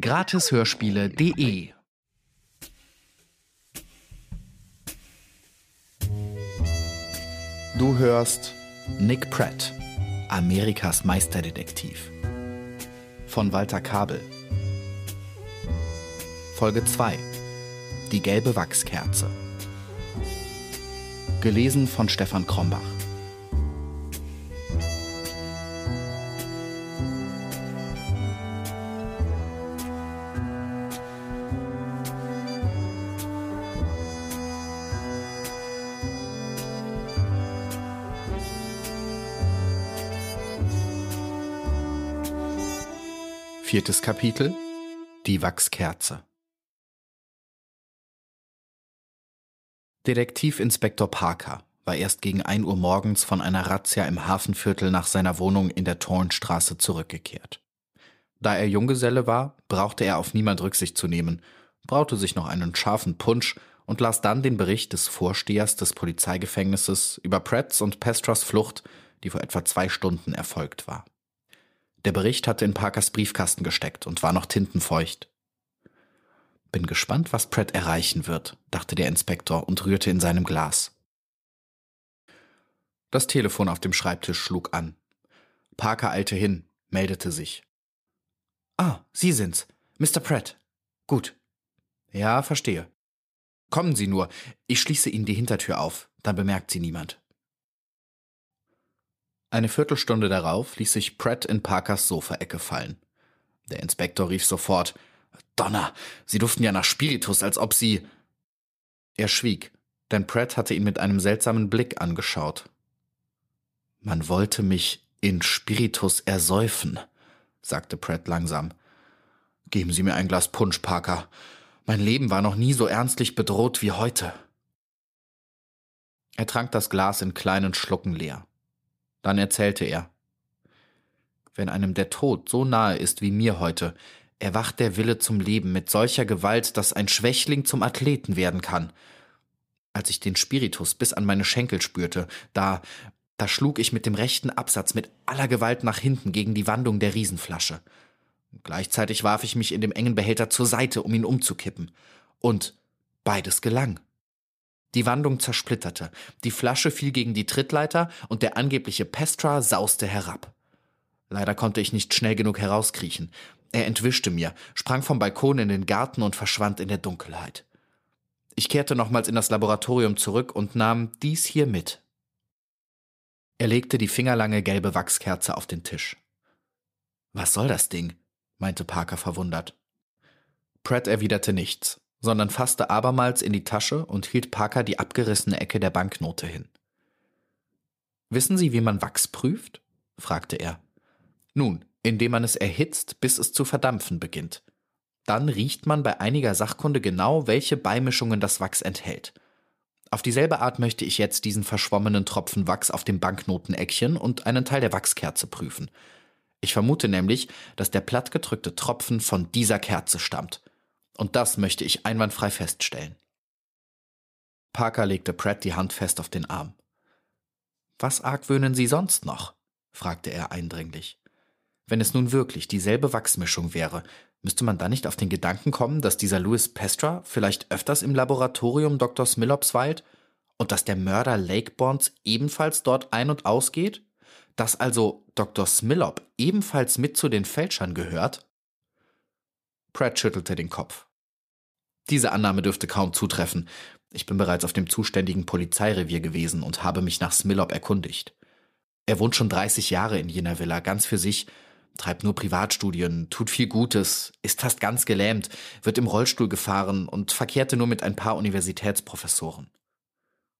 Gratishörspiele.de Du hörst Nick Pratt, Amerikas Meisterdetektiv. Von Walter Kabel. Folge 2. Die gelbe Wachskerze. Gelesen von Stefan Krombach. Viertes Kapitel Die Wachskerze Detektivinspektor Parker war erst gegen 1 Uhr morgens von einer Razzia im Hafenviertel nach seiner Wohnung in der Tornstraße zurückgekehrt. Da er Junggeselle war, brauchte er auf niemand Rücksicht zu nehmen, braute sich noch einen scharfen Punsch und las dann den Bericht des Vorstehers des Polizeigefängnisses über Pratts und Pestras Flucht, die vor etwa zwei Stunden erfolgt war. Der Bericht hatte in Parkers Briefkasten gesteckt und war noch tintenfeucht. Bin gespannt, was Pratt erreichen wird, dachte der Inspektor und rührte in seinem Glas. Das Telefon auf dem Schreibtisch schlug an. Parker eilte hin, meldete sich. Ah, Sie sind's. Mr. Pratt. Gut. Ja, verstehe. Kommen Sie nur. Ich schließe Ihnen die Hintertür auf. Dann bemerkt Sie niemand. Eine Viertelstunde darauf ließ sich Pratt in Parkers Sofaecke fallen. Der Inspektor rief sofort Donner, Sie duften ja nach Spiritus, als ob Sie. Er schwieg, denn Pratt hatte ihn mit einem seltsamen Blick angeschaut. Man wollte mich in Spiritus ersäufen, sagte Pratt langsam. Geben Sie mir ein Glas Punsch, Parker. Mein Leben war noch nie so ernstlich bedroht wie heute. Er trank das Glas in kleinen Schlucken leer. Dann erzählte er. Wenn einem der Tod so nahe ist wie mir heute, erwacht der Wille zum Leben mit solcher Gewalt, dass ein Schwächling zum Athleten werden kann. Als ich den Spiritus bis an meine Schenkel spürte, da, da schlug ich mit dem rechten Absatz mit aller Gewalt nach hinten gegen die Wandung der Riesenflasche. Gleichzeitig warf ich mich in dem engen Behälter zur Seite, um ihn umzukippen. Und beides gelang. Die Wandung zersplitterte, die Flasche fiel gegen die Trittleiter und der angebliche Pestra sauste herab. Leider konnte ich nicht schnell genug herauskriechen. Er entwischte mir, sprang vom Balkon in den Garten und verschwand in der Dunkelheit. Ich kehrte nochmals in das Laboratorium zurück und nahm dies hier mit. Er legte die fingerlange gelbe Wachskerze auf den Tisch. Was soll das Ding? meinte Parker verwundert. Pratt erwiderte nichts sondern fasste abermals in die Tasche und hielt Parker die abgerissene Ecke der Banknote hin. Wissen Sie, wie man Wachs prüft? fragte er. Nun, indem man es erhitzt, bis es zu verdampfen beginnt. Dann riecht man bei einiger Sachkunde genau, welche Beimischungen das Wachs enthält. Auf dieselbe Art möchte ich jetzt diesen verschwommenen Tropfen Wachs auf dem Banknoteneckchen und einen Teil der Wachskerze prüfen. Ich vermute nämlich, dass der plattgedrückte Tropfen von dieser Kerze stammt. Und das möchte ich einwandfrei feststellen. Parker legte Pratt die Hand fest auf den Arm. Was argwöhnen Sie sonst noch? fragte er eindringlich. Wenn es nun wirklich dieselbe Wachsmischung wäre, müsste man dann nicht auf den Gedanken kommen, dass dieser Louis Pestra vielleicht öfters im Laboratorium Dr. Smilops weilt und dass der Mörder Lakeborns ebenfalls dort ein- und ausgeht? Dass also Dr. Smilop ebenfalls mit zu den Fälschern gehört? Pratt schüttelte den Kopf. Diese Annahme dürfte kaum zutreffen. Ich bin bereits auf dem zuständigen Polizeirevier gewesen und habe mich nach Smillop erkundigt. Er wohnt schon 30 Jahre in jener Villa, ganz für sich, treibt nur Privatstudien, tut viel Gutes, ist fast ganz gelähmt, wird im Rollstuhl gefahren und verkehrte nur mit ein paar Universitätsprofessoren.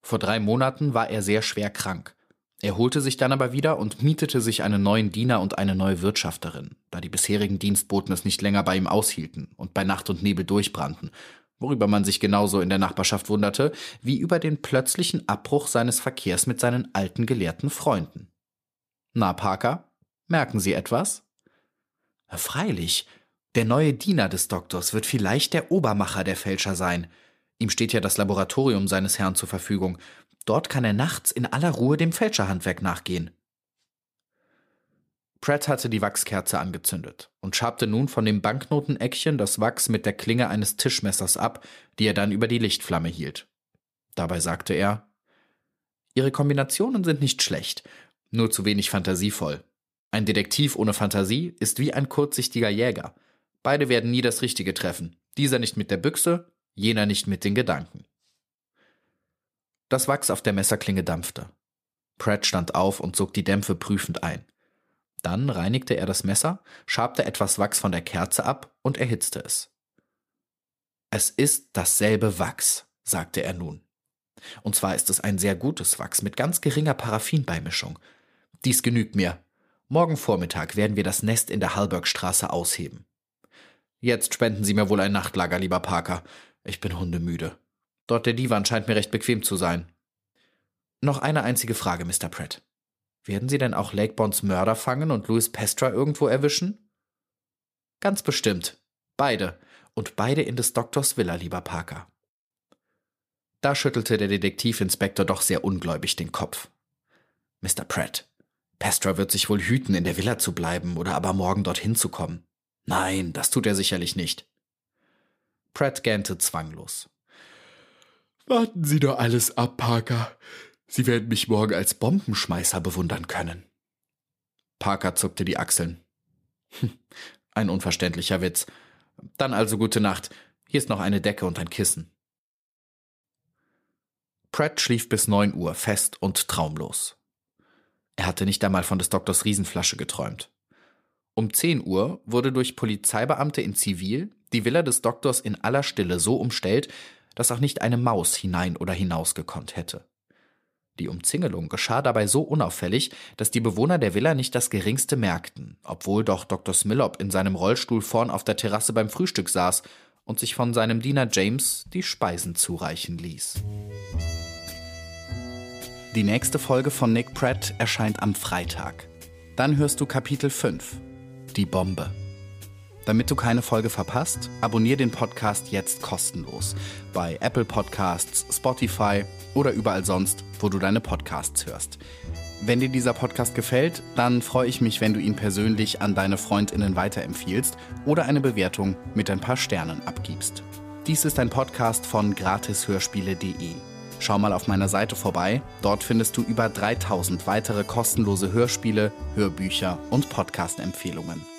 Vor drei Monaten war er sehr schwer krank. Er holte sich dann aber wieder und mietete sich einen neuen Diener und eine neue Wirtschafterin, da die bisherigen Dienstboten es nicht länger bei ihm aushielten und bei Nacht und Nebel durchbrannten, worüber man sich genauso in der Nachbarschaft wunderte, wie über den plötzlichen Abbruch seines Verkehrs mit seinen alten gelehrten Freunden. Na, Parker, merken Sie etwas? Freilich, der neue Diener des Doktors wird vielleicht der Obermacher der Fälscher sein. Ihm steht ja das Laboratorium seines Herrn zur Verfügung, Dort kann er nachts in aller Ruhe dem Fälscherhandwerk nachgehen. Pratt hatte die Wachskerze angezündet und schabte nun von dem Banknoteneckchen das Wachs mit der Klinge eines Tischmessers ab, die er dann über die Lichtflamme hielt. Dabei sagte er Ihre Kombinationen sind nicht schlecht, nur zu wenig fantasievoll. Ein Detektiv ohne Fantasie ist wie ein kurzsichtiger Jäger. Beide werden nie das Richtige treffen. Dieser nicht mit der Büchse, jener nicht mit den Gedanken. Das Wachs auf der Messerklinge dampfte. Pratt stand auf und zog die Dämpfe prüfend ein. Dann reinigte er das Messer, schabte etwas Wachs von der Kerze ab und erhitzte es. Es ist dasselbe Wachs, sagte er nun. Und zwar ist es ein sehr gutes Wachs mit ganz geringer Paraffinbeimischung. Dies genügt mir. Morgen Vormittag werden wir das Nest in der Hallbergstraße ausheben. Jetzt spenden Sie mir wohl ein Nachtlager, lieber Parker. Ich bin hundemüde. Dort der Divan scheint mir recht bequem zu sein. Noch eine einzige Frage, Mr. Pratt. Werden Sie denn auch Lakebonds Mörder fangen und Louis Pestra irgendwo erwischen? Ganz bestimmt. Beide. Und beide in des Doktors Villa, lieber Parker. Da schüttelte der Detektivinspektor doch sehr ungläubig den Kopf. Mr. Pratt, Pestra wird sich wohl hüten, in der Villa zu bleiben oder aber morgen dorthin zu kommen. Nein, das tut er sicherlich nicht. Pratt gähnte zwanglos. Warten Sie doch alles ab, Parker. Sie werden mich morgen als Bombenschmeißer bewundern können. Parker zuckte die Achseln. Ein unverständlicher Witz. Dann also gute Nacht. Hier ist noch eine Decke und ein Kissen. Pratt schlief bis neun Uhr fest und traumlos. Er hatte nicht einmal von des Doktors Riesenflasche geträumt. Um zehn Uhr wurde durch Polizeibeamte in Zivil die Villa des Doktors in aller Stille so umstellt, dass auch nicht eine Maus hinein oder hinaus gekonnt hätte. Die Umzingelung geschah dabei so unauffällig, dass die Bewohner der Villa nicht das geringste merkten, obwohl doch Dr. Smillop in seinem Rollstuhl vorn auf der Terrasse beim Frühstück saß und sich von seinem Diener James die Speisen zureichen ließ. Die nächste Folge von Nick Pratt erscheint am Freitag. Dann hörst du Kapitel 5, Die Bombe. Damit du keine Folge verpasst, abonniere den Podcast jetzt kostenlos bei Apple Podcasts, Spotify oder überall sonst, wo du deine Podcasts hörst. Wenn dir dieser Podcast gefällt, dann freue ich mich, wenn du ihn persönlich an deine Freundinnen weiterempfiehlst oder eine Bewertung mit ein paar Sternen abgibst. Dies ist ein Podcast von gratishörspiele.de. Schau mal auf meiner Seite vorbei, dort findest du über 3000 weitere kostenlose Hörspiele, Hörbücher und Podcast-Empfehlungen.